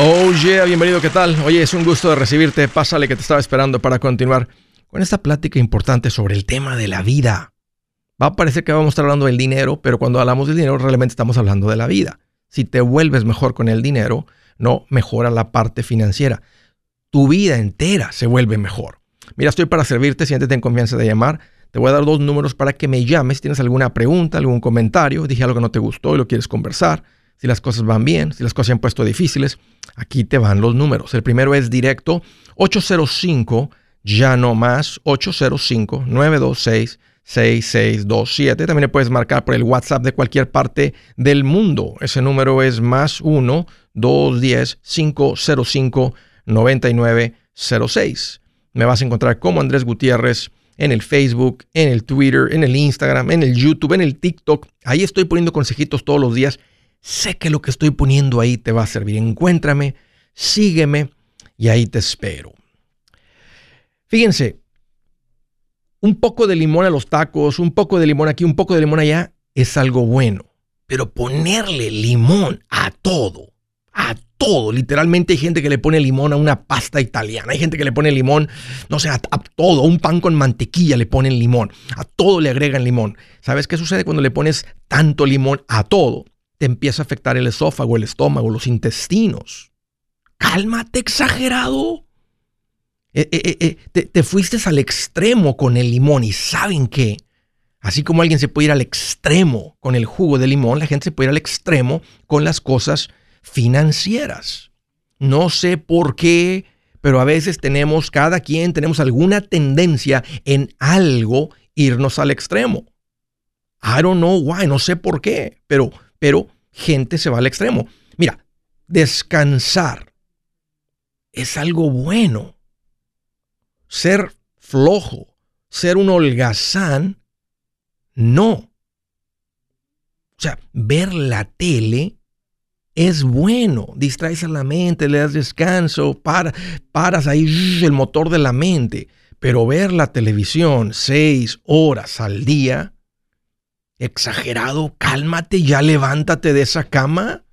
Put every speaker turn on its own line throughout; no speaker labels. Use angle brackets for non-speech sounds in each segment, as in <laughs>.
Oh yeah, bienvenido, ¿qué tal? Oye, es un gusto de recibirte. Pásale que te estaba esperando para continuar con esta plática importante sobre el tema de la vida. Va a parecer que vamos a estar hablando del dinero, pero cuando hablamos del dinero realmente estamos hablando de la vida. Si te vuelves mejor con el dinero, no mejora la parte financiera. Tu vida entera se vuelve mejor. Mira, estoy para servirte, siéntete en confianza de llamar. Te voy a dar dos números para que me llames. Si tienes alguna pregunta, algún comentario, dije algo que no te gustó y lo quieres conversar si las cosas van bien, si las cosas se han puesto difíciles, aquí te van los números. El primero es directo 805, ya no más, 805-926-6627. También le puedes marcar por el WhatsApp de cualquier parte del mundo. Ese número es más 1-210-505-9906. Me vas a encontrar como Andrés Gutiérrez en el Facebook, en el Twitter, en el Instagram, en el YouTube, en el TikTok. Ahí estoy poniendo consejitos todos los días Sé que lo que estoy poniendo ahí te va a servir. Encuéntrame, sígueme y ahí te espero. Fíjense, un poco de limón a los tacos, un poco de limón aquí, un poco de limón allá, es algo bueno. Pero ponerle limón a todo, a todo. Literalmente hay gente que le pone limón a una pasta italiana. Hay gente que le pone limón, no sé, a, a, todo. Un pan con mantequilla le ponen limón. A todo le agregan limón. ¿Sabes qué sucede cuando le pones tanto limón a todo? Te empieza a afectar el esófago, el estómago, los intestinos. Cálmate, exagerado. Eh, eh, eh, te, te, fuiste al extremo con el limón y saben qué. Así como alguien se puede ir al extremo con el jugo de limón, la gente se puede ir al extremo con las cosas financieras. No sé por qué, pero a veces tenemos, cada quien tenemos alguna tendencia en algo irnos al extremo. I don't know why, no sé por qué, pero pero gente se va al extremo. Mira, descansar es algo bueno. Ser flojo, ser un holgazán, no. O sea, ver la tele es bueno. Distraes a la mente, le das descanso, para, paras ahí el motor de la mente. Pero ver la televisión seis horas al día, Exagerado, cálmate, ya levántate de esa cama.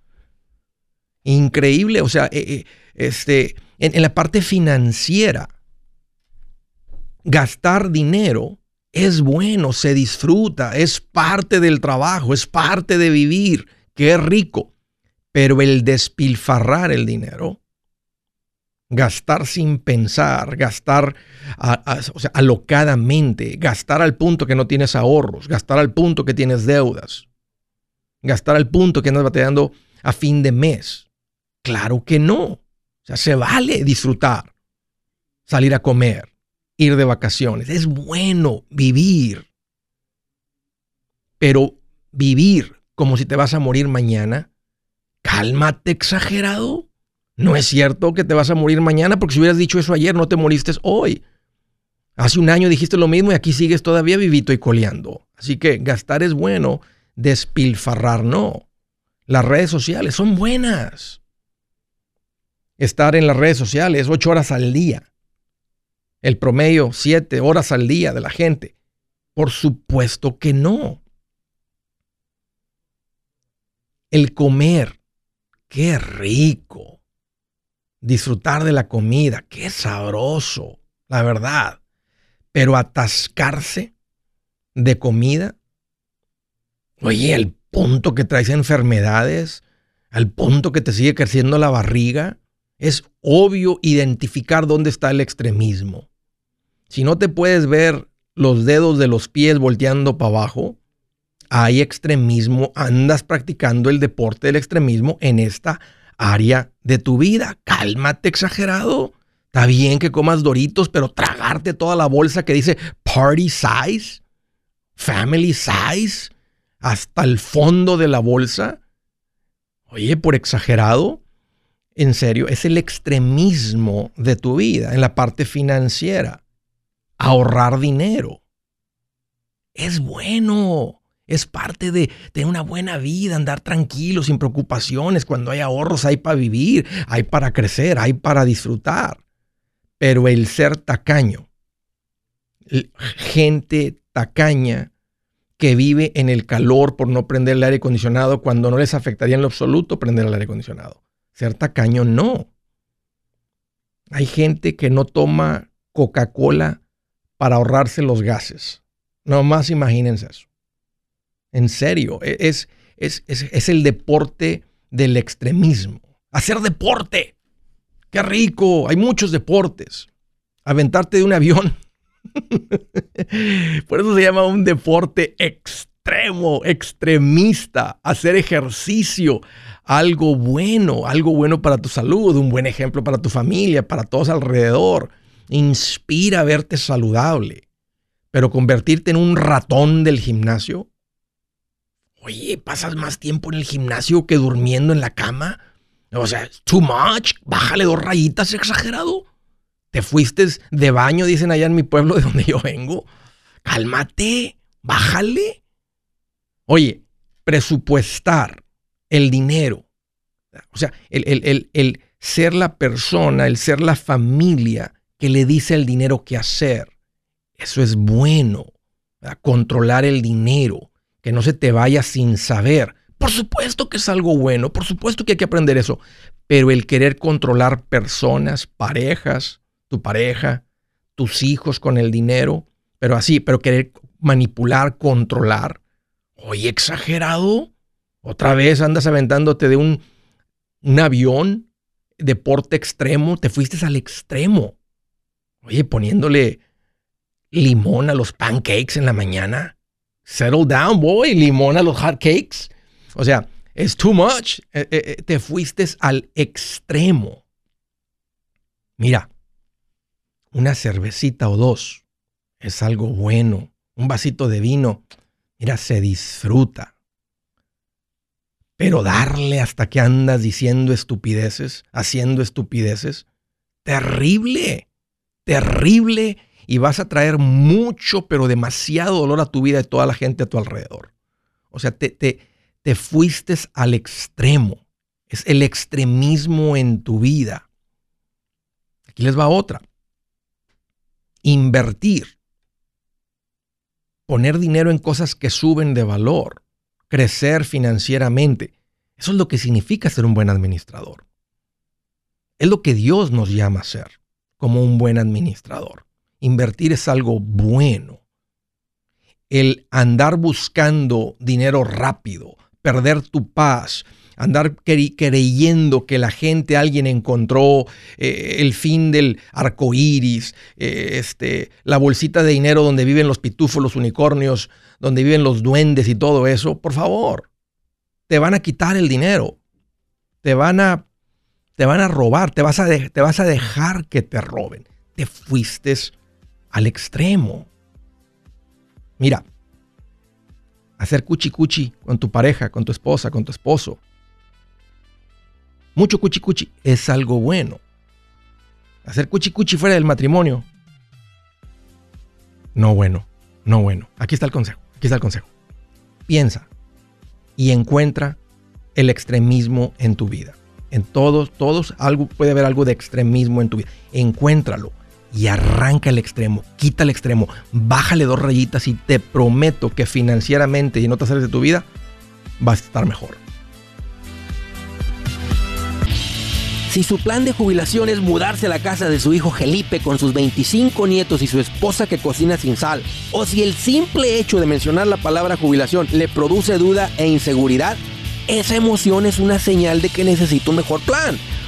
Increíble, o sea, eh, eh, este, en, en la parte financiera, gastar dinero es bueno, se disfruta, es parte del trabajo, es parte de vivir, qué rico. Pero el despilfarrar el dinero gastar sin pensar, gastar alocadamente, gastar al punto que no tienes ahorros, gastar al punto que tienes deudas, gastar al punto que andas batallando a fin de mes. Claro que no. O sea, se vale disfrutar, salir a comer, ir de vacaciones. Es bueno vivir. Pero vivir como si te vas a morir mañana, cálmate exagerado. No es cierto que te vas a morir mañana porque si hubieras dicho eso ayer no te moriste hoy. Hace un año dijiste lo mismo y aquí sigues todavía vivito y coleando. Así que gastar es bueno, despilfarrar no. Las redes sociales son buenas. Estar en las redes sociales ocho horas al día. El promedio siete horas al día de la gente. Por supuesto que no. El comer. Qué rico disfrutar de la comida, qué sabroso, la verdad. Pero atascarse de comida, oye, al punto que traes enfermedades, al punto que te sigue creciendo la barriga, es obvio identificar dónde está el extremismo. Si no te puedes ver los dedos de los pies volteando para abajo, hay extremismo, andas practicando el deporte del extremismo en esta área de tu vida. Cálmate, exagerado. Está bien que comas doritos, pero tragarte toda la bolsa que dice party size, family size, hasta el fondo de la bolsa. Oye, por exagerado, en serio, es el extremismo de tu vida en la parte financiera. Ahorrar dinero. Es bueno. Es parte de tener una buena vida, andar tranquilo, sin preocupaciones. Cuando hay ahorros hay para vivir, hay para crecer, hay para disfrutar. Pero el ser tacaño, gente tacaña que vive en el calor por no prender el aire acondicionado cuando no les afectaría en lo absoluto prender el aire acondicionado. Ser tacaño no. Hay gente que no toma Coca-Cola para ahorrarse los gases. Nomás imagínense eso. En serio, e, es, es, es, el deporte del extremismo. Hacer deporte. Qué rico. Hay muchos deportes. Aventarte de un avión. <laughs> Por eso se llama un deporte extremo, extremista. Hacer ejercicio. Algo bueno, algo bueno para tu salud, un buen ejemplo para tu familia, para todos alrededor. Inspira a verte saludable. Pero convertirte en un ratón del gimnasio, Oye, ¿pasas más tiempo en el gimnasio que durmiendo en la cama? O sea, too much. Bájale dos rayitas, exagerado. Te fuiste de baño, dicen allá en mi pueblo de donde yo vengo. Cálmate, bájale. Oye, presupuestar el dinero. O sea, el, el, el ser la persona, el ser la familia que le dice al dinero qué hacer. Eso es bueno. Controlar el dinero que no se te vaya sin saber. Por supuesto que es algo bueno, por supuesto que hay que aprender eso, pero el querer controlar personas, parejas, tu pareja, tus hijos con el dinero, pero así, pero querer manipular, controlar, oye, exagerado, otra vez andas aventándote de un, un avión, deporte extremo, te fuiste al extremo. Oye, poniéndole limón a los pancakes en la mañana. Settle down, boy. Limón a los hot cakes. O sea, es too much. Eh, eh, eh, te fuiste al extremo. Mira, una cervecita o dos es algo bueno. Un vasito de vino, mira, se disfruta. Pero darle hasta que andas diciendo estupideces, haciendo estupideces, terrible, terrible y vas a traer mucho, pero demasiado dolor a tu vida y toda la gente a tu alrededor. O sea, te, te, te fuiste al extremo. Es el extremismo en tu vida. Aquí les va otra. Invertir. Poner dinero en cosas que suben de valor. Crecer financieramente. Eso es lo que significa ser un buen administrador. Es lo que Dios nos llama a ser como un buen administrador. Invertir es algo bueno. El andar buscando dinero rápido, perder tu paz, andar creyendo que la gente, alguien encontró eh, el fin del arco iris, eh, este, la bolsita de dinero donde viven los pitufos, los unicornios, donde viven los duendes y todo eso, por favor, te van a quitar el dinero, te van a, te van a robar, te vas a, te vas a dejar que te roben. Te fuiste al extremo. Mira, hacer cuchi cuchi con tu pareja, con tu esposa, con tu esposo. Mucho cuchi cuchi es algo bueno. Hacer cuchi cuchi fuera del matrimonio. No bueno, no bueno. Aquí está el consejo, aquí está el consejo. Piensa y encuentra el extremismo en tu vida. En todos, todos algo puede haber algo de extremismo en tu vida. Encuéntralo y arranca el extremo, quita el extremo, bájale dos rayitas y te prometo que financieramente y en otras áreas de tu vida vas a estar mejor.
Si su plan de jubilación es mudarse a la casa de su hijo Felipe con sus 25 nietos y su esposa que cocina sin sal, o si el simple hecho de mencionar la palabra jubilación le produce duda e inseguridad, esa emoción es una señal de que necesita un mejor plan.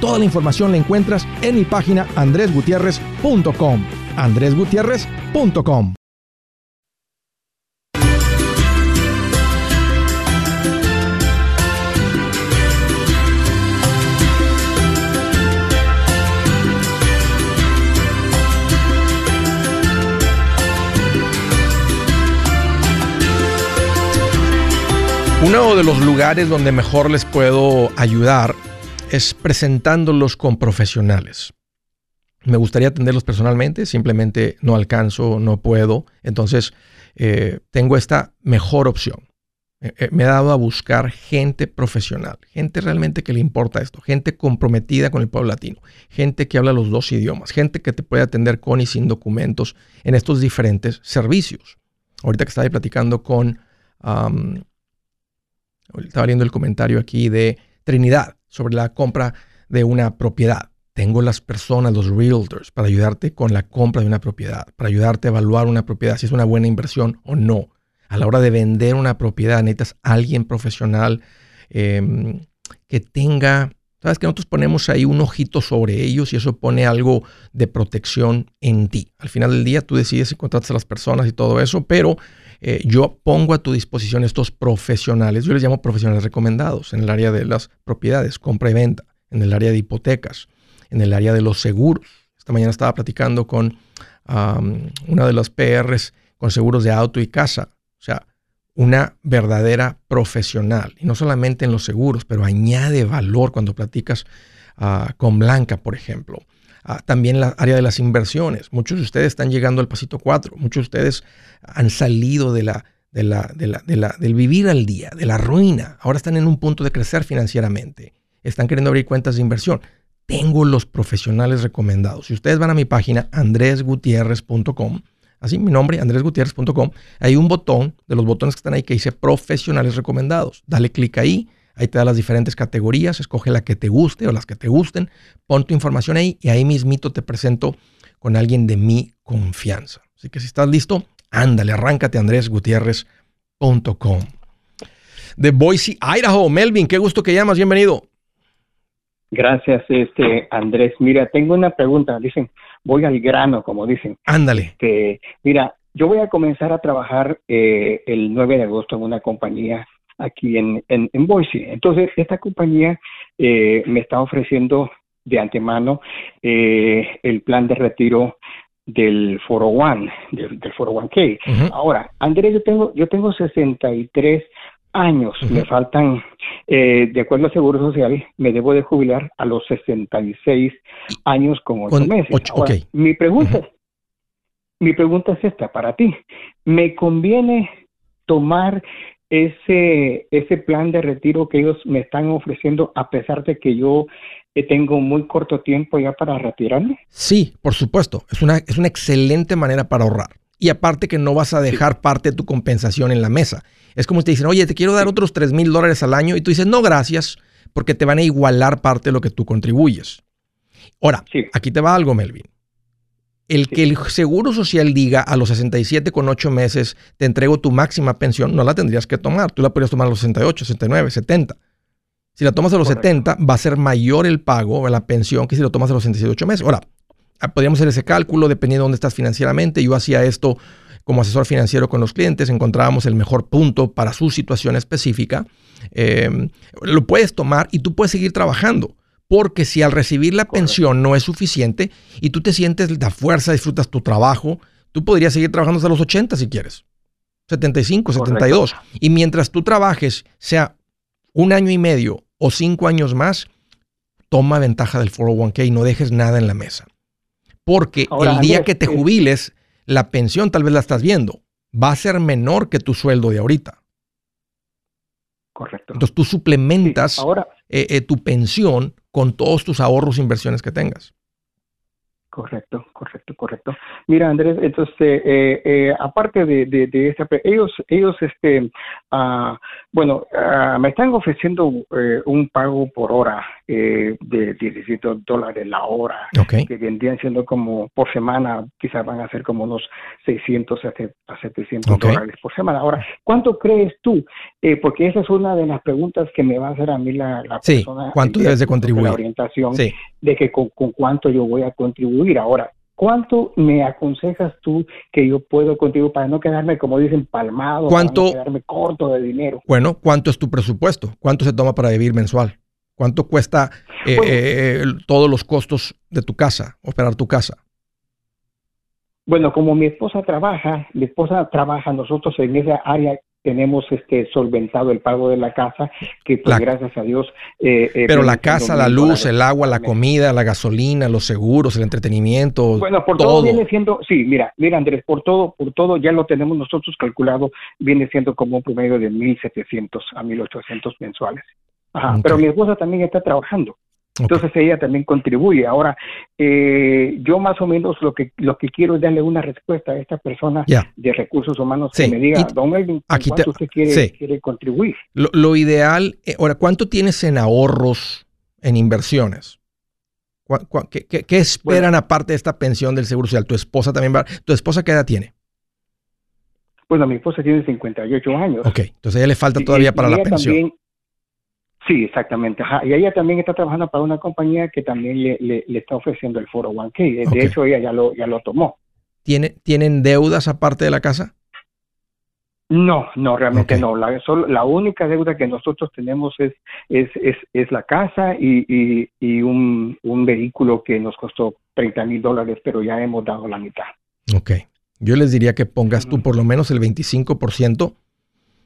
Toda la información la encuentras en mi página andresgutierrez.com. andresgutierrez.com. Uno de los lugares donde mejor les puedo ayudar es presentándolos con profesionales. Me gustaría atenderlos personalmente, simplemente no alcanzo, no puedo. Entonces, eh, tengo esta mejor opción. Eh, eh, me he dado a buscar gente profesional, gente realmente que le importa esto, gente comprometida con el pueblo latino, gente que habla los dos idiomas, gente que te puede atender con y sin documentos en estos diferentes servicios. Ahorita que estaba platicando con, estaba viendo el comentario aquí de Trinidad sobre la compra de una propiedad. Tengo las personas, los realtors, para ayudarte con la compra de una propiedad, para ayudarte a evaluar una propiedad, si es una buena inversión o no. A la hora de vender una propiedad necesitas alguien profesional em, que tenga, sabes que nosotros ponemos ahí un ojito sobre ellos y eso pone algo de protección en ti. Al final del día tú decides si contratas a las personas y todo eso, pero eh, yo pongo a tu disposición estos profesionales, yo les llamo profesionales recomendados en el área de las propiedades, compra y venta, en el área de hipotecas, en el área de los seguros. Esta mañana estaba platicando con una de las PRs con seguros de auto y casa, o sea, una verdadera profesional, y no solamente en los seguros, pero añade valor cuando platicas ah, con Blanca, por ejemplo. También la área de las inversiones. Muchos de ustedes están llegando al pasito 4. Muchos de ustedes han salido de la, de la, del vivir al día, de la ruina. Ahora están en un punto de crecer financieramente. Están queriendo abrir cuentas de inversión. Tengo los profesionales recomendados. Si ustedes van a mi página andresgutierrez.com, así mi nombre, andresgutierrez.com, hay un botón de los botones que están ahí que dice profesionales recomendados. Dale clic ahí Ahí te da las diferentes categorías, escoge la que te guste o las que te gusten, pon tu información ahí y ahí mismito te presento con alguien de mi confianza. Así que si estás listo, ándale, arráncate andresgutierrez.com. De Boise, Idaho, Melvin, qué gusto que llamas, bienvenido.
Gracias, este Andrés. Mira, tengo una pregunta. Dicen, voy al grano, como dicen.
Ándale.
Este, mira, yo voy a comenzar a trabajar eh, el 9 de agosto en una compañía aquí en, en, Boise. Entonces, esta compañía eh, me está ofreciendo de antemano eh, el plan de retiro del 401, del, del 401k. Ahora, Andrés, yo tengo, yo tengo 63 años, me faltan, eh, de acuerdo al Seguro Social, me debo de jubilar a los 66 años con 8 meses. Mi pregunta, mi pregunta es esta para ti. ¿Me conviene tomar ese, ese plan de retiro que ellos me están ofreciendo a pesar de que yo eh, tengo muy corto tiempo ya para retirarme?
Sí, por supuesto. Es una, es una excelente manera para ahorrar. Y aparte que no vas a dejar parte de tu compensación en la mesa. Es como si te dicen, oye, te quiero dar otros 3 mil dólares al año y tú dices, no, gracias, porque te van a igualar parte de lo que tú contribuyes. Ahora, aquí te va algo, Melvin el que el Seguro Social diga a los 67 con 8 meses te entrego tu máxima pensión, no la tendrías que tomar. Tú la podrías tomar a los 68, 69, 70. Si la tomas a los 70, va a ser mayor el pago de la pensión que si lo tomas a los 68 meses. Ahora, ah, podríamos hacer ese cálculo dependiendo de dónde estás financieramente. Yo hacía esto como asesor financiero con los clientes, encontrábamos el mejor punto para su situación específica. Em, lo puedes tomar y tú puedes seguir trabajando. Porque si al recibir la pensión no es suficiente y tú te sientes la fuerza, disfrutas tu trabajo, tú podrías seguir trabajando hasta los 80 si quieres. 75, 72. Y mientras tú trabajes, sea un año y medio o cinco años más, toma ventaja del 401k y no dejes nada en la mesa. Porque el día que te jubiles, la pensión tal vez la estás viendo. va a ser menor que tu sueldo de ahorita.
Correcto.
Entonces tú suplementas
ahora,
eh, eh, tu pensión con todos tus ahorros e inversiones que tengas.
Correcto, correcto, correcto. Mira, Andrés, entonces, eh, eh, aparte de, de, de esta, ellos, ellos, este, ah, bueno, ah, me están ofreciendo eh, un pago por hora eh, de 17 dólares la hora,
Ok.
que vendrían siendo como por semana, quizás van a ser como unos 600 a se- a 700
Ok.
dólares por semana. Ahora, ¿cuánto crees tú? Eh, porque esa es una de las preguntas que me va a hacer a mí la, la
Sí,
persona.
¿cuánto debes de contribuir?
La orientación
Sí.
de que con, con cuánto yo voy a contribuir. Ahora, ¿cuánto me aconsejas tú que yo puedo contribuir para no quedarme, como dicen, palmado,
¿Cuánto-
para no quedarme corto de dinero?
Bueno, ¿cuánto es tu presupuesto? ¿Cuánto se toma para vivir mensual? ¿Cuánto cuesta eh,
Bueno.
eh, todos los costos de tu casa, operar tu casa?
Bueno, como mi esposa trabaja, mi esposa trabaja, nosotros en esa área tenemos este solventado el pago de la casa, que pues
La-
gracias a Dios. eh, eh,
Pero la casa, la luz, el agua, la comida, la gasolina, los seguros, el entretenimiento,
Bueno, por todo.
todo.
viene siendo, sí, mira, mira Andrés, por todo, por todo ya lo tenemos nosotros calculado, viene siendo como un promedio de 1.700 a 1.800 mensuales. Ajá, pero mi esposa también está trabajando. Entonces ella también contribuye. Ahora, eh, yo más o menos lo que lo que quiero es darle una respuesta a esta persona de recursos humanos
Sí,
que me diga,
y-
don Melvin, ¿con
aquí te-
¿cuánto usted quiere,
sí.
quiere contribuir?
Lo, lo ideal, eh, ahora, ¿cuánto tienes en ahorros, en inversiones? ¿Cuá- cuá- qué, qué- qué esperan aparte de esta pensión del Seguro Social? ¿Tu esposa también va? ¿Tu esposa qué edad tiene?
Bueno, mi esposa tiene 58 años.
Ok, entonces a ella le falta todavía
y
para la pensión.
también- sí, exactamente. Ajá. Y ella también está trabajando para una compañía que también le, le, le está ofreciendo el 401k. De
Ok.
hecho, ella ya lo, ya lo tomó.
¿Tiene, ¿Tienen deudas aparte de la casa?
No, no, realmente no. La, solo, la única deuda que nosotros tenemos es, es, es, es la casa y, y, y un, un vehículo que nos costó 30 mil dólares, pero ya hemos dado la mitad.
Ok. Yo les diría que pongas tú por lo menos el 25%,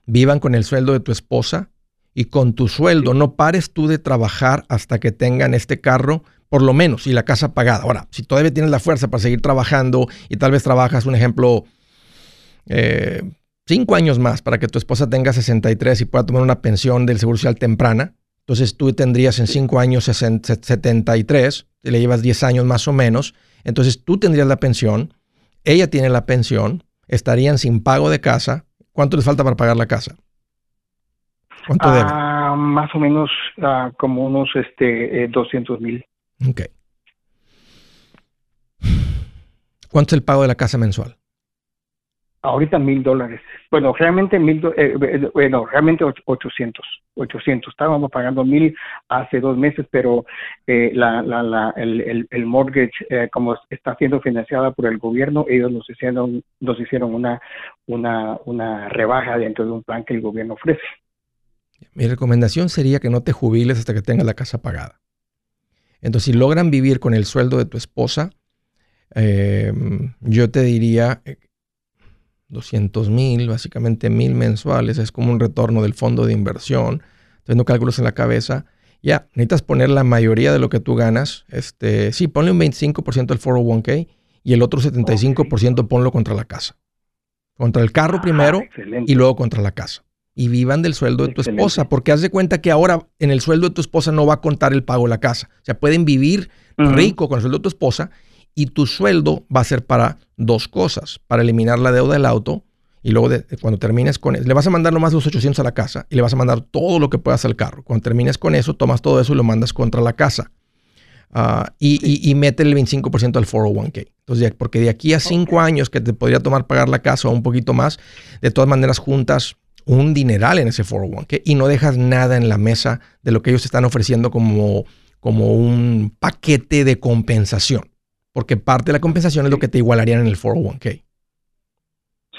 vivan con el sueldo de tu esposa y con tu sueldo no pares tú de trabajar hasta que tengan este carro, por lo menos, y la casa pagada. Ahora, si todavía tienes la fuerza para seguir trabajando y tal vez trabajas, un ejemplo, eh, cinco años más para que tu esposa tenga 63 y pueda tomar una pensión del Seguro Social temprana, entonces tú tendrías en cinco años 60 73, y le llevas 10 años más o menos, entonces tú tendrías la pensión, ella tiene la pensión, estarían sin pago de casa. ¿Cuánto les falta para pagar la casa?
Ah, más o menos ah, como unos este, eh, 200 mil.
Ok. ¿Cuánto es el pago de la casa mensual?
Ahorita mil dólares. Bueno, realmente mil, eh, eh, bueno, realmente och- 800, 800. Estábamos pagando mil hace dos meses, pero eh, la, la, la, el, el, el mortgage, eh, como está siendo financiada por el gobierno, ellos nos hicieron, nos hicieron una, una, una rebaja dentro de un plan que el gobierno ofrece.
Mi recomendación sería que no te jubiles hasta que tengas la casa pagada. Entonces, si logran vivir con el sueldo de tu esposa, eh, yo te diría eh, 200 mil, básicamente mil mensuales, es como un retorno del fondo de inversión. Teniendo cálculos en la cabeza, ya, necesitas poner la mayoría de lo que tú ganas. Este, sí, ponle un 25% al 401k y el otro 75% ponlo contra la casa. Contra el carro
Ah,
primero y luego contra la casa. Y vivan del sueldo de tu
Excelente.
esposa, porque haz de cuenta que ahora en el sueldo de tu esposa no va a contar el pago de la casa. O sea, pueden vivir rico con el sueldo de tu esposa y tu sueldo va a ser para dos cosas, para eliminar la deuda del auto y luego de- cuando termines con eso, le vas a mandar nomás los 800 a la casa y le vas a mandar todo lo que puedas al carro. Cuando termines con eso, tomas todo eso y lo mandas contra la casa. Ah, y, y, y mete el 25% al 401k. Entonces, porque de aquí a cinco años que te podría tomar pagar la casa o un poquito más, de todas maneras juntas un dineral en ese 401k y no dejas nada en la mesa de lo que ellos están ofreciendo como, como un paquete de compensación. Porque parte de la compensación es lo que te igualarían en el 401k.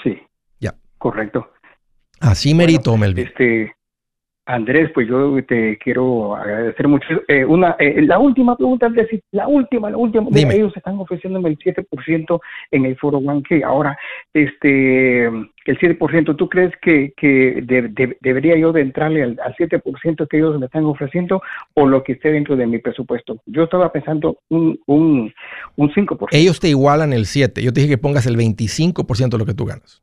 Sí.
Ya.
Correcto.
Así merito, Melvin.
Este, Andrés, pues yo te quiero agradecer mucho. Eh, una, eh, la última pregunta, Andrés, la última, la última.
Dime.
ellos están ofreciéndome el 7% en el foro 1K. Ahora, este, el 7%, ¿tú crees que, que de- de- debería yo de entrarle al, al 7% que ellos me están ofreciendo o lo que esté dentro de mi presupuesto? Yo estaba pensando un, un, un 5%.
Ellos te igualan el 7. Yo te dije que pongas el 25% de lo que tú ganas.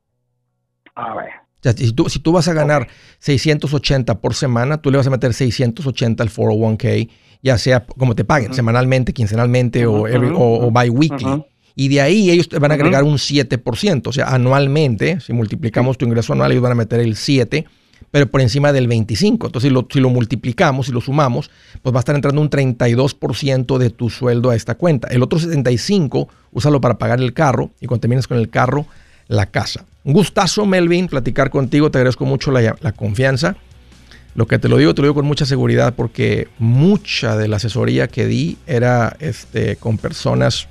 A ver.
O sea, si tú, si tú vas a ganar 680 por semana, tú le vas a meter 680 al 401k, ya sea como te paguen, semanalmente, quincenalmente o, every- o, o bi-weekly.
Ujú.
Y de ahí ellos te van a agregar un 7%. O sea, anualmente, si multiplicamos tu ingreso anual, ellos van a meter el 7%, pero por encima del 25%. Entonces, si lo, si lo multiplicamos, si lo sumamos, pues va a estar entrando un 32% de tu sueldo a esta cuenta. El otro 75%, úsalo para pagar el carro y cuando termines con el carro, la casa. Un gustazo, Melvin, platicar contigo. Te agradezco mucho la, confianza. Lo que te lo digo, te lo digo con mucha seguridad porque mucha de la asesoría que di era este, con personas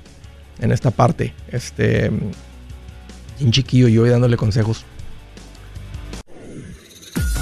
en esta parte. Este, un chiquillo yo dándole consejos.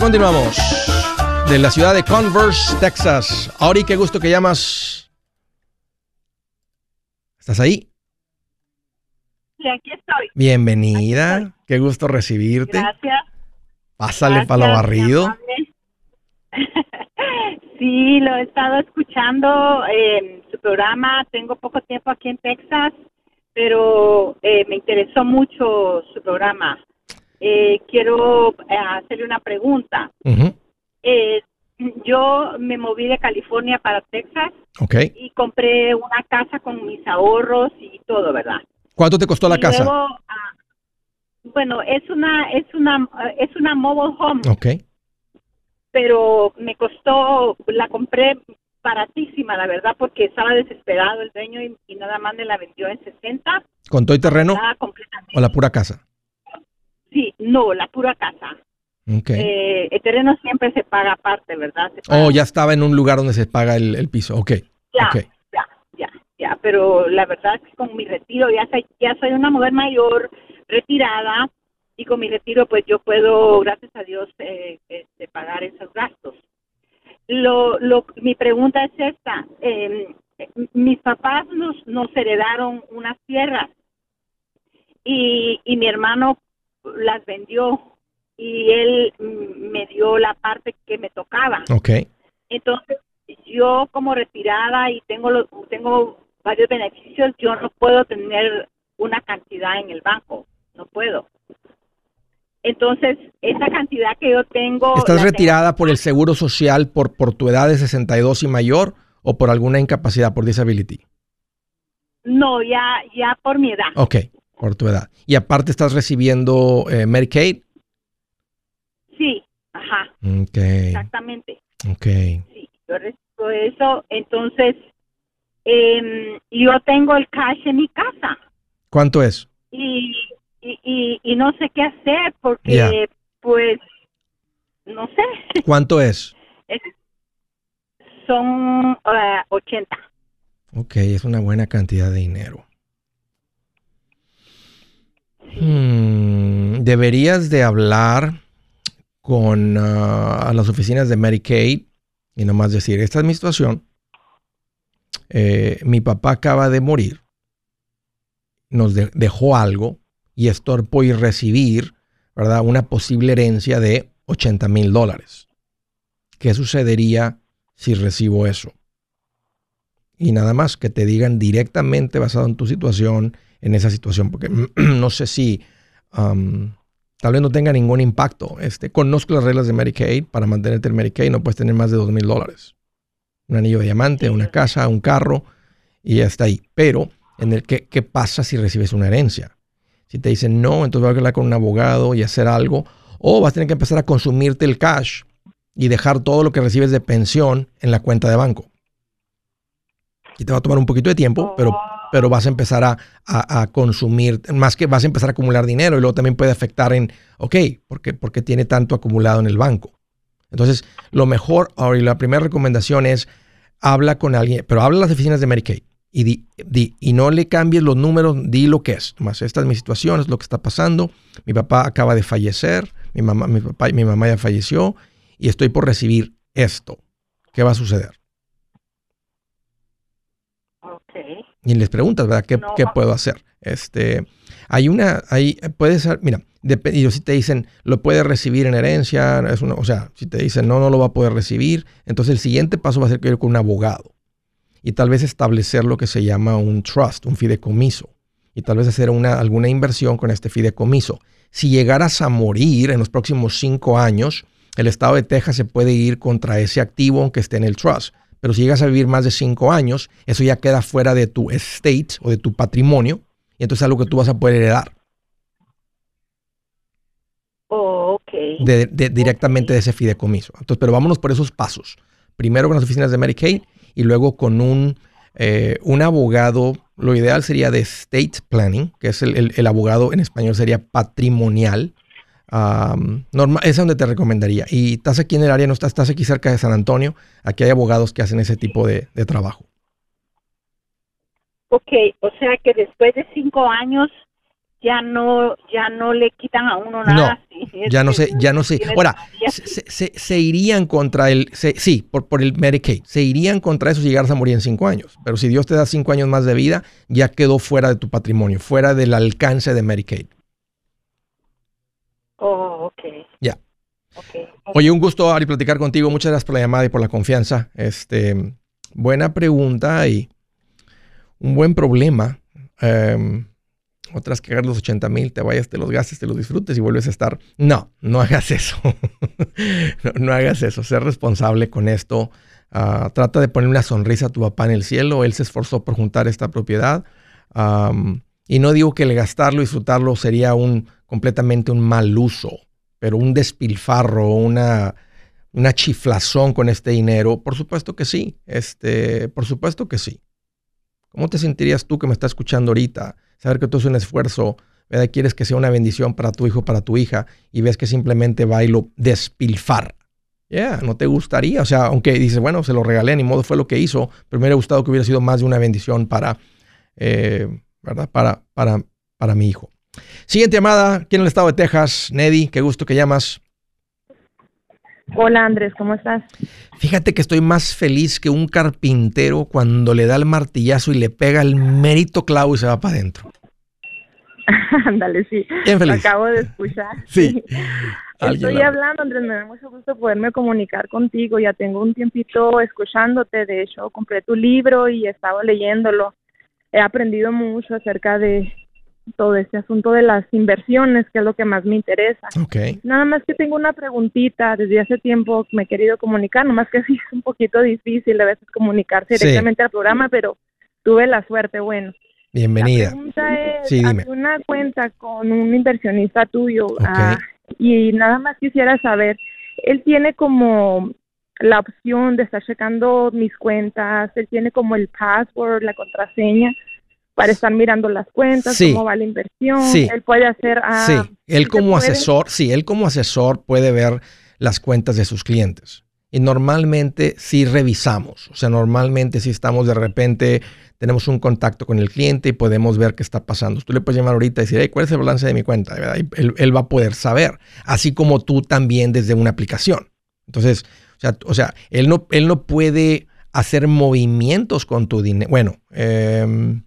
Continuamos. De la ciudad de Converse, Texas. Auri, qué gusto que llamas. ¿Estás ahí?
Sí, aquí estoy.
Bienvenida.
Aquí
Qué gusto recibirte.
Gracias.
Pásale para lo barrido. <laughs>
sí, lo he estado escuchando en su programa. Tengo poco tiempo aquí en Texas, pero eh, me interesó mucho su programa. Eh, quiero eh, hacerle una pregunta. Eh, yo me moví de California para Texas
Ok.
y compré una casa con mis ahorros y todo, ¿verdad?
¿Cuánto te costó la
Y
casa?
luego, ah, bueno, es una es una es una mobile home,
Ok.
pero me costó la compré baratísima, la verdad, porque estaba desesperado el dueño y, y nada más me la vendió en 60,
¿Con todo y terreno o la pura casa?
Sí, no, la pura casa.
Ok.
Eh, el terreno siempre se paga aparte, ¿verdad? Se paga-
Oh, ya estaba en un lugar donde se paga el, el piso. Ok.
Ya,
ok.
ya, ya, ya, pero la verdad es que con mi retiro ya soy, ya soy una mujer mayor, retirada, y con mi retiro pues yo puedo, gracias a Dios, eh, este, pagar esos gastos. Lo, lo, mi pregunta es esta, eh, mis papás nos, nos heredaron unas tierras y, y mi hermano las vendió y él mm, me dio la parte que me tocaba.
Ok.
Entonces, yo como retirada y tengo los, tengo varios beneficios, yo no puedo tener una cantidad en el banco, no puedo. Entonces, esa cantidad que yo tengo...
¿Estás
tengo-
retirada por el seguro social por, por tu edad de 62 y mayor o por alguna incapacidad, por disability?
No, ya, ya por mi edad.
Ok, por tu edad. Y aparte estás recibiendo eh, Medicaid.
Sí, ajá,
Ok,
exactamente.
ok.
Sí, yo recibo eso. Entonces, em, yo tengo el cash en mi casa.
¿Cuánto es?
y, y, y, y no sé qué hacer porque
Ya.
pues no sé
¿Cuánto es?
Es- son ah, 80
Ok, es una buena cantidad de dinero. Hmm, deberías de hablar con ah, a las oficinas de Medicaid y nomás decir, esta es mi situación. Eh, mi papá acaba de morir. Nos de- dejó algo y estoy por recibir, ¿verdad? Una posible herencia de 80 mil dólares. ¿Qué sucedería si recibo eso? Y nada más que te digan directamente basado en tu situación, en esa situación, porque <clears throat> no sé si tal vez no tenga ningún impacto. Este, conozco las reglas de Medicaid. Para mantenerte en Medicaid no puedes tener más de dos mil dólares. Un anillo de diamante, una casa, un carro y ya está ahí. Pero en el que, ¿qué pasa si recibes una herencia? Si te dicen no, entonces vas a hablar con un abogado y hacer algo. O vas a tener que empezar a consumirte el cash y dejar todo lo que recibes de pensión en la cuenta de banco. Y te va a tomar un poquito de tiempo, pero, pero vas a empezar a, consumir, más que vas a empezar a acumular dinero y luego también puede afectar en, ok, ¿por qué, porque tiene tanto acumulado en el banco? Entonces, lo mejor, ahora, y la primera recomendación es, habla con alguien, pero habla a las oficinas de Medicaid y, y no le cambies los números, di lo que es. Más, esta es mi situación, es lo que está pasando. Mi papá acaba de fallecer, mi mamá, mi papá, mi mamá ya falleció y estoy por recibir esto. ¿Qué va a suceder? Y les preguntas, ¿verdad? ¿Qué, puedo hacer? Este, hay una, hay, puede ser, mira, y si te dicen, lo puede recibir en herencia, es una, o sea, si te dicen, no, no lo va a poder recibir, entonces el siguiente paso va a ser que ir con un abogado y tal vez establecer lo que se llama un trust, un fideicomiso, y tal vez hacer una, alguna inversión con este fideicomiso. Si llegaras a morir en los próximos cinco años, el estado de Texas se puede ir contra ese activo aunque esté en el trust. Pero si llegas a vivir más de cinco años, eso ya queda fuera de tu estate o de tu patrimonio, y entonces es algo que tú vas a poder heredar.
Oh,
directamente de ese fideicomiso. Entonces, pero vámonos por esos pasos. Primero con las oficinas de Medicaid y luego con un, eh, un abogado. Lo ideal sería de estate planning, que es el abogado en español sería patrimonial normal, esa es donde te recomendaría. Y estás aquí en el área, no estás, estás aquí cerca de San Antonio. Aquí hay abogados que hacen ese tipo de, trabajo.
Ok, o sea que después de cinco años ya no ya no le quitan a uno nada.
No, <laughs> ya no sé, ya no sé. Ahora, se, irían contra el, sí, por, por el Medicaid, se irían contra eso si llegaras a morir en cinco años. Pero si Dios te da cinco años más de vida, ya quedó fuera de tu patrimonio, fuera del alcance de Medicaid.
Ok.
Ya. Oye, un gusto, Ari, platicar contigo. Muchas gracias por la llamada y por la confianza. Este, buena pregunta y un buen problema. Um, otras que los 80 mil, te vayas, te los gastes, te los disfrutes y vuelves a estar. No, no hagas eso. <laughs> no, hagas eso. Ser responsable con esto. Ah, trata de poner una sonrisa a tu papá en el cielo. Él se esforzó por juntar esta propiedad. y no digo que el gastarlo y disfrutarlo sería un completamente un mal uso, pero un despilfarro, una, una chiflazón con este dinero, por supuesto que sí, este, por supuesto que sí. ¿Cómo te sentirías tú que me estás escuchando ahorita? Saber que tú es un esfuerzo, ¿verdad? quieres que sea una bendición para tu hijo, para tu hija, y ves que simplemente va y lo. Ya, no te gustaría, o sea, aunque dices, bueno, se lo regalé, ni modo fue lo que hizo, pero me hubiera gustado que hubiera sido más de una bendición para, eh, ¿verdad? Para, para, para mi hijo. Siguiente llamada, aquí en el estado de Texas. Neddy, qué gusto que llamas.
Hola Andrés, ¿cómo estás?
Fíjate que estoy más feliz que un carpintero cuando le da el martillazo y le pega el mérito clavo y se va para adentro. <laughs>
Ándale, sí.
Bien feliz.
acabo de escuchar.
Sí. <laughs>
Estoy hablando, Andrés, me da mucho gusto poderme comunicar contigo. Ya tengo un tiempito escuchándote. De hecho, compré tu libro y he estado leyéndolo. He aprendido mucho acerca de, todo este asunto de las inversiones, que es lo que más me interesa.
Okay.
Nada más que tengo una preguntita, desde hace tiempo me he querido comunicar, nomás que <laughs> sí es un poquito difícil a veces comunicarse directamente al programa, pero tuve la suerte, bueno.
Bienvenida.
La pregunta es, sí, una cuenta con un inversionista tuyo ah, y nada más quisiera saber, él tiene como la opción de estar checando mis cuentas, él tiene como el password, la contraseña, para estar mirando las cuentas, cómo va la inversión. Sí. Él puede hacer. Ah,
sí, él como asesor, sí, él como asesor puede ver las cuentas de sus clientes. Y normalmente sí revisamos, o sea, normalmente si estamos de repente, tenemos un contacto con el cliente y podemos ver qué está pasando. Tú le puedes llamar ahorita y decir, ¿cuál es el balance de mi cuenta? él, él, va a poder saber, así como tú también desde una aplicación. Entonces, o sea, o sea él, no, él no puede hacer movimientos con tu dinero. Bueno, eh,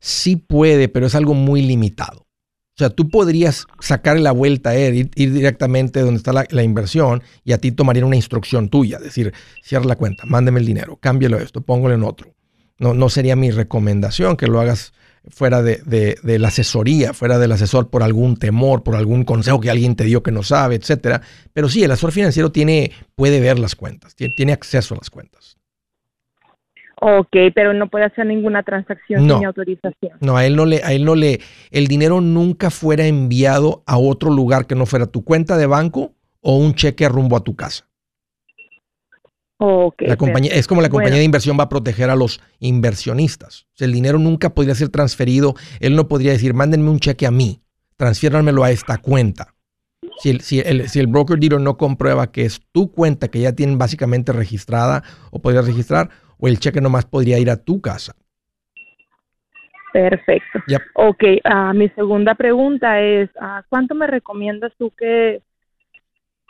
sí puede, pero es algo muy limitado. O sea, tú podrías sacarle la vuelta a él, ir, directamente donde está la, inversión y a ti tomaría una instrucción tuya, decir, cierra la cuenta, mándeme el dinero, cámbialo esto, póngalo en otro. No, no sería mi recomendación que lo hagas fuera de, la asesoría, fuera del asesor por algún temor, por algún consejo que alguien te dio que no sabe, etcétera. Pero sí, el asesor financiero tiene, puede ver las cuentas, tiene, acceso a las cuentas.
Ok, pero no puede hacer ninguna transacción sin autorización.
No, a él no le, a él no le, el dinero nunca fuera enviado a otro lugar que no fuera tu cuenta de banco o un cheque rumbo a tu casa la compañía, es como la compañía de inversión va a proteger a los inversionistas. el dinero nunca podría ser transferido. Él no podría decir, mándenme un cheque a mí, transfiéranmelo a esta cuenta. Si el, si, el, si el broker dealer no comprueba que es tu cuenta que ya tienen básicamente registrada o podría registrar, o el cheque nomás podría ir a tu casa.
Perfecto. Ok, uh, mi segunda pregunta es, uh, ¿cuánto me recomiendas tú que,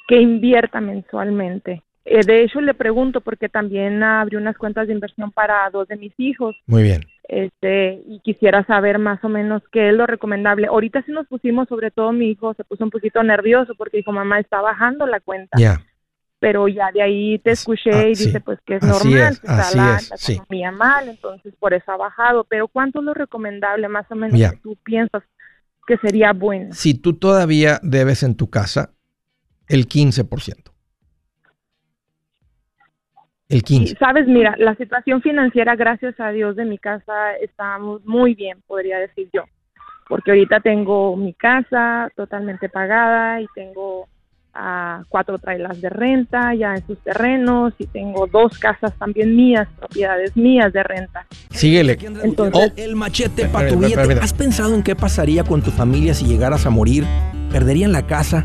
que invierta mensualmente? Eh, de hecho, le pregunto porque también abrió unas cuentas de inversión para dos de mis hijos.
Muy bien.
Este, y quisiera saber más o menos qué es lo recomendable. Ahorita sí nos pusimos, sobre todo mi hijo se puso un poquito nervioso porque dijo, mamá, está bajando la cuenta.
Ya.
Pero ya de ahí te escuché ah, y dice, pues que es normal, que está la, economía mal, entonces por eso ha bajado. Pero ¿cuánto es lo recomendable más o menos que tú piensas que sería bueno?
Si tú todavía debes en tu casa el 15%. El 15.
Sabes, mira, la situación financiera, gracias a Dios, de mi casa estamos muy bien, podría decir yo. Porque ahorita tengo mi casa totalmente pagada y tengo uh, cuatro trailas de renta ya en sus terrenos y tengo dos casas también mías, propiedades mías de renta.
Síguele.
Entonces, el machete para tu billete. ¿Has pensado en qué pasaría con tu familia si llegaras a morir? ¿Perderían la casa?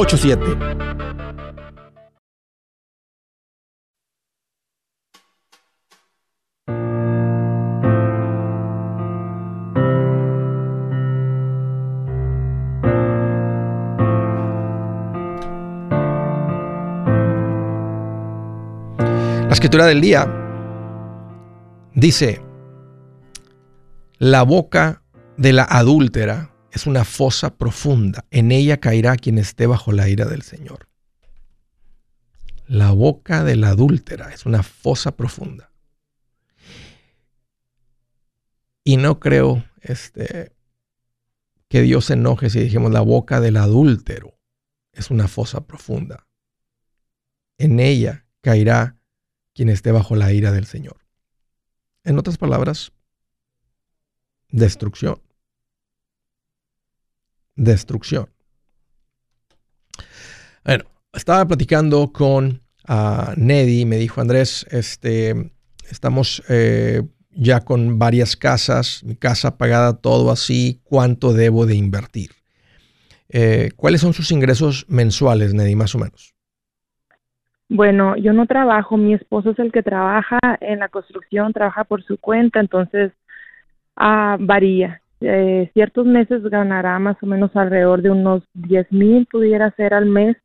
La escritura del día dice, la boca de la adúltera es una fosa profunda, en ella caerá quien esté bajo la ira del Señor. La boca de la adúltera es una fosa profunda. Y no creo este, que Dios se enoje si dijimos la boca del adúltero es una fosa profunda. En ella caerá quien esté bajo la ira del Señor. En otras palabras, destrucción. Destrucción. Bueno, estaba platicando con uh, Neddy, me dijo Andrés, este, estamos eh, ya con varias casas, mi casa pagada todo así, ¿cuánto debo de invertir? Eh, ¿Cuáles son sus ingresos mensuales, Neddy, más o menos?
Bueno, yo no trabajo, mi esposo es el que trabaja en la construcción, trabaja por su cuenta, entonces ah, varía. Eh, ciertos meses ganará más o menos alrededor de unos 10 mil, pudiera ser al mes,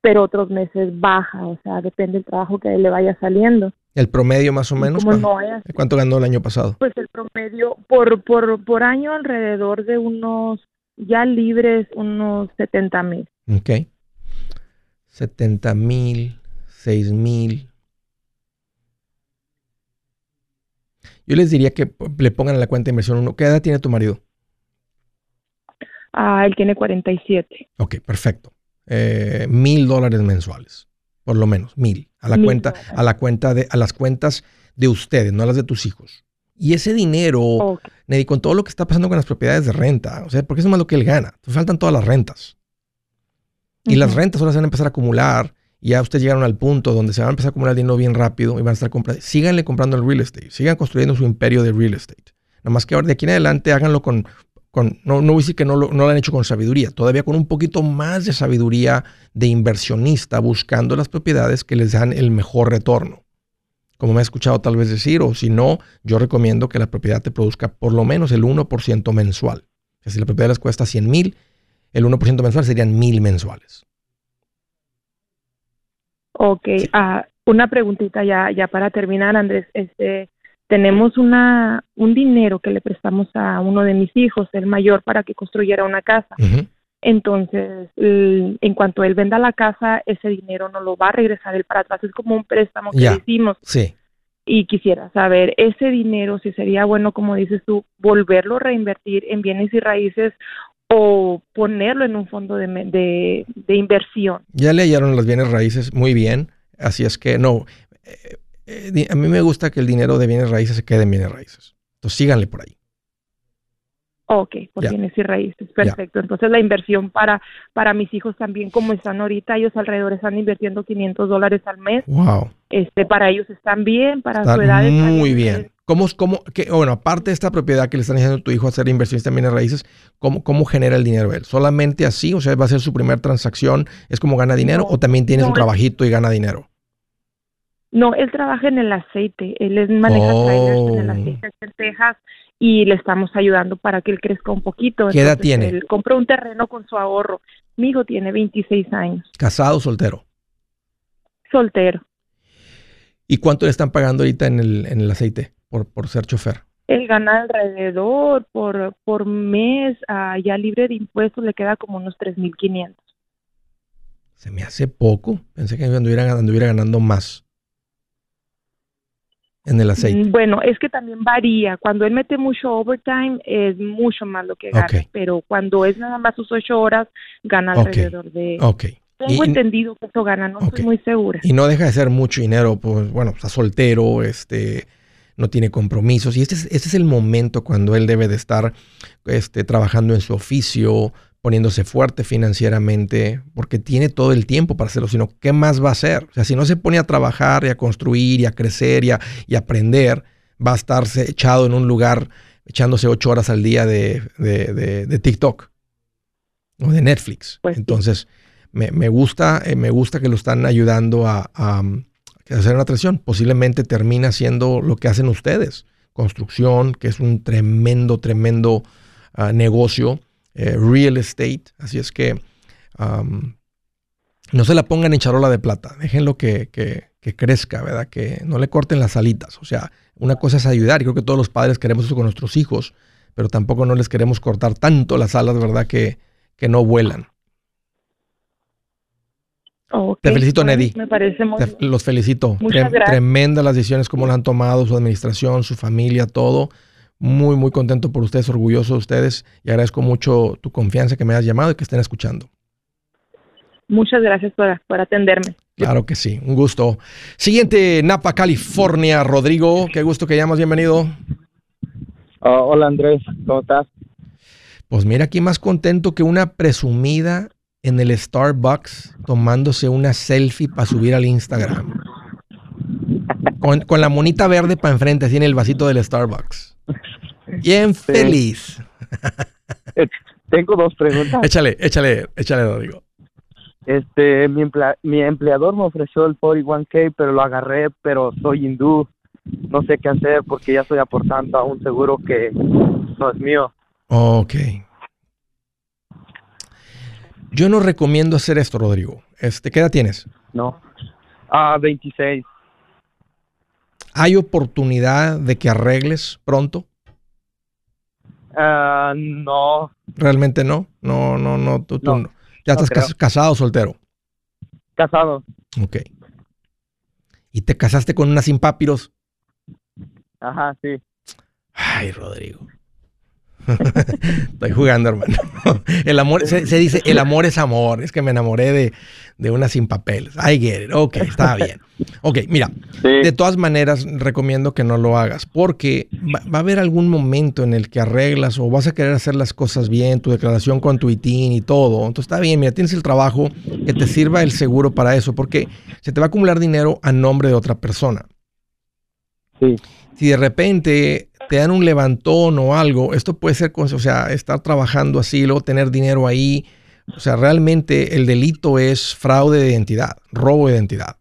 pero otros meses baja, o sea, depende del trabajo que le vaya saliendo.
¿El promedio más o menos? ¿Cuánto, ganó el año pasado?
Pues el promedio por, por, por año alrededor de unos, ya libres, unos 70 mil.
Ok. 70 mil, 6 mil. Yo les diría que le pongan en la cuenta de inversión uno. ¿Qué edad tiene tu marido?
Ah, él tiene 47.
Ok, perfecto. Eh, mil dólares mensuales, por lo menos, mil. A la cuenta, a la cuenta de, a las cuentas de ustedes, no a las de tus hijos. Y ese dinero, con todo lo que está pasando con las propiedades de renta, o sea, porque eso es más lo que él gana. Faltan todas las rentas. Y las rentas ahora se van a empezar a acumular. Ya ustedes llegaron al punto donde se van a empezar a acumular dinero bien rápido y van a estar comprando. Síganle comprando el real estate. Sigan construyendo su imperio de real estate. Nada más que ahora de aquí en adelante háganlo con, no, no voy a decir que no lo, no lo han hecho con sabiduría, todavía con un poquito más de sabiduría de inversionista buscando las propiedades que les dan el mejor retorno. Como me ha escuchado tal vez decir, o si no, yo recomiendo que la propiedad te produzca por lo menos el 1% mensual. Si la propiedad les cuesta 100 mil, el 1% mensual serían mil mensuales.
Ok, ah, una preguntita ya, ya para terminar, Andrés. Este, tenemos una, un dinero que le prestamos a uno de mis hijos, el mayor, para que construyera una casa. Entonces, en cuanto él venda la casa, ese dinero no lo va a regresar él para atrás. Es como un préstamo que hicimos.
Sí.
Y quisiera saber, ese dinero, si sería bueno, como dices tú, volverlo a reinvertir en bienes y raíces o ponerlo en un fondo de, de, inversión.
Ya le hallaron los bienes raíces muy bien, así es que no, eh, eh, a mí me gusta que el dinero de bienes raíces se quede en bienes raíces. Entonces síganle por ahí.
Ok, por bienes y raíces, perfecto. Entonces la inversión para, para mis hijos también, como están ahorita, ellos alrededor están invirtiendo 500 dólares al mes.
Wow.
Este, para ellos están bien, para su edad.
Muy bien. ¿Cómo, cómo, que, bueno, aparte de esta propiedad que le están diciendo a tu hijo hacer inversiones en bienes raíces, ¿cómo, ¿cómo genera el dinero él? ¿Solamente así? O sea, ¿va a ser su primera transacción? ¿Es como gana dinero? ¿O también tiene su trabajito y gana dinero?
No, él trabaja en el aceite. Él maneja trailers en el oh. aceite en Texas y le estamos ayudando para que él crezca un poquito.
¿Qué edad tiene?
Él compró un terreno con su ahorro. Mi hijo tiene 26 años.
¿Casado o soltero?
Soltero.
¿Y cuánto le están pagando ahorita en el, en el aceite por, por ser chofer?
Él gana alrededor por, por mes, uh, ya libre de impuestos, le queda como unos 3.500.
Se me hace poco. Pensé que anduviera, anduviera ganando más en el aceite?
Mm, bueno, es que también varía. Cuando él mete mucho overtime es mucho más lo que gana, pero cuando es nada más sus ocho horas gana alrededor de.
Ok.
Tengo entendido que eso gana, no estoy muy segura.
Y no deja de ser mucho dinero, pues bueno, está soltero, este, no tiene compromisos y este es, este es el momento cuando él debe de estar este, trabajando en su oficio, poniéndose fuerte financieramente, porque tiene todo el tiempo para hacerlo, sino ¿qué más va a hacer? O sea, si no se pone a trabajar y a construir y a crecer y a, aprender, va a estarse echado en un lugar echándose ocho horas al día de, de, TikTok o de Netflix. Pues Entonces, me, gusta, eh, me gusta que lo están ayudando a, hacer una atracción. Posiblemente termina siendo lo que hacen ustedes, construcción, que es un tremendo, tremendo ah, negocio eh, real estate. Así es que no se la pongan en charola de plata. Déjenlo que, que, que, crezca, ¿verdad? Que no le corten las alitas. O sea, una cosa es ayudar. Y creo que todos los padres queremos eso con nuestros hijos, pero tampoco no les queremos cortar tanto las alas, ¿verdad? Que, que no vuelan. Te felicito, Neddy.
Me parece muy
Los felicito. tremendas las decisiones como las han tomado su administración, su familia, todo muy, muy contento por ustedes, orgulloso de ustedes y agradezco mucho tu confianza que me has llamado y que estén escuchando.
Muchas gracias por, atenderme.
Claro que sí, un gusto. Siguiente, Napa, California, Rodrigo, qué gusto que llamas, bienvenido.
Ah, hola Andrés, ¿cómo estás?
Pues mira, aquí más contento que una presumida en el Starbucks tomándose una selfie para subir al Instagram. Con, con la monita verde para enfrente, así en el vasito del Starbucks. Bien feliz. <laughs>
Eh, tengo dos preguntas.
Échale, échale, échale, Rodrigo.
Este, mi, mi empleador me ofreció el 41K, pero lo agarré, pero soy hindú. No sé qué hacer porque ya estoy aportando a un seguro que no es mío.
Ok. Yo no recomiendo hacer esto, Rodrigo. Este, ¿Qué edad tienes?
No. Ah, 26.
¿Hay oportunidad de que arregles pronto?
Ah, no.
¿Realmente no? No, no, no. Tú, ¿Ya estás casado o soltero?
Casado.
Ok. ¿Y te casaste con una sin papiros?
Ajá, sí.
Ay, Rodrigo. Estoy jugando, hermano. <laughs> El amor, se, dice, el amor es amor. Es que me enamoré de, de una sin papeles. I get it. Ok, está bien. Ok, mira. De todas maneras, recomiendo que no lo hagas porque va, a haber algún momento en el que arreglas o vas a querer hacer las cosas bien, tu declaración con tu ITIN y todo. Entonces está bien, mira, tienes el trabajo que te sirva el seguro para eso porque se te va a acumular dinero a nombre de otra persona.
Sí.
Si de repente te dan un levantón o algo, esto puede ser, o sea, estar trabajando así, luego tener dinero ahí. O sea, realmente el delito es fraude de identidad, robo de identidad.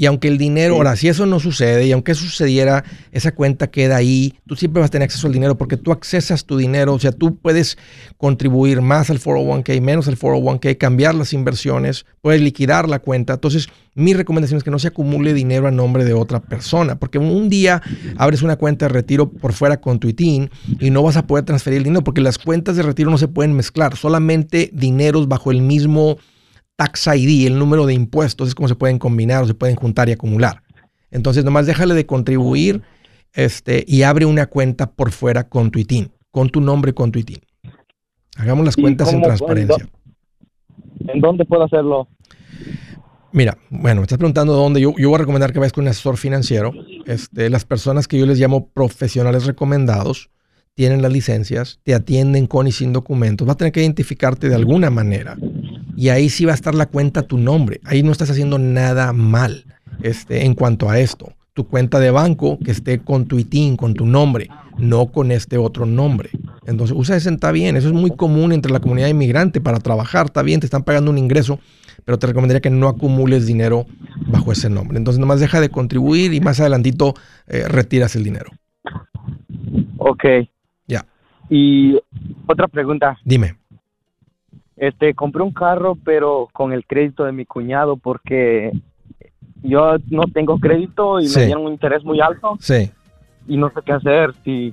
Y aunque el dinero, ahora, si eso no sucede y aunque sucediera, esa cuenta queda ahí, tú siempre vas a tener acceso al dinero porque tú accesas tu dinero, o sea, tú puedes contribuir más al 401k, menos al 401k, cambiar las inversiones, puedes liquidar la cuenta. Entonces, mi recomendación es que no se acumule dinero a nombre de otra persona, porque un día abres una cuenta de retiro por fuera con tu ITIN y no vas a poder transferir el dinero porque las cuentas de retiro no se pueden mezclar, solamente dineros bajo el mismo tax ID, el número de impuestos, es como se pueden combinar o se pueden juntar y acumular. Entonces, nomás déjale de contribuir este, y abre una cuenta por fuera con tu ITIN, con tu nombre, con tu ITIN. Hagamos las cuentas en transparencia.
¿En dónde puedo hacerlo?
Mira, bueno, me estás preguntando dónde. Yo, yo voy a recomendar que vayas con un asesor financiero. Este, las personas que yo les llamo profesionales recomendados tienen las licencias, te atienden con y sin documentos. Va a tener que identificarte de alguna manera y ahí sí va a estar la cuenta tu nombre. Ahí no estás haciendo nada mal este, en cuanto a esto. Tu cuenta de banco que esté con tu ITIN, con tu nombre, no con este otro nombre. Entonces, usa ese, está bien. Eso es muy común entre la comunidad inmigrante para trabajar. Está bien, te están pagando un ingreso, pero te recomendaría que no acumules dinero bajo ese nombre. Entonces, nomás deja de contribuir y más adelantito eh, retiras el dinero.
Ok.
Ya.
Y otra pregunta.
Dime.
Este, compré un carro, pero con el crédito de mi cuñado porque yo no tengo crédito y me dieron un interés muy alto.
Sí.
Y no sé qué hacer. Si...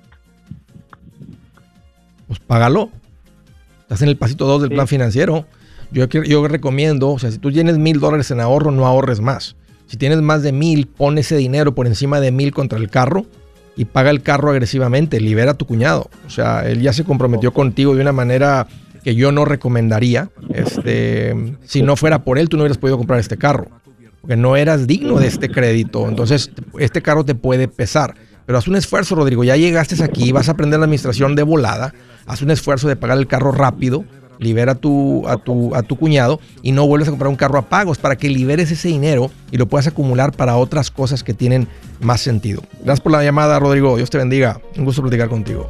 Pues págalo. Estás en el pasito 2 del plan financiero. Yo, yo recomiendo, o sea, si tú tienes mil dólares en ahorro, no ahorres más. Si tienes más de mil, pon ese dinero por encima de mil contra el carro y paga el carro agresivamente. Libera a tu cuñado. O sea, él ya se comprometió contigo de una manera que yo no recomendaría. Este, si no fuera por él, tú no hubieras podido comprar este carro. Porque no eras digno de este crédito. Entonces, este carro te puede pesar. Pero haz un esfuerzo, Rodrigo. Ya llegaste aquí, vas a aprender la administración de volada. Haz un esfuerzo de pagar el carro rápido. Libera tu, a, tu, a tu cuñado y no vuelves a comprar un carro a pagos para que liberes ese dinero y lo puedas acumular para otras cosas que tienen más sentido. Gracias por la llamada, Rodrigo. Dios te bendiga. Un gusto platicar contigo.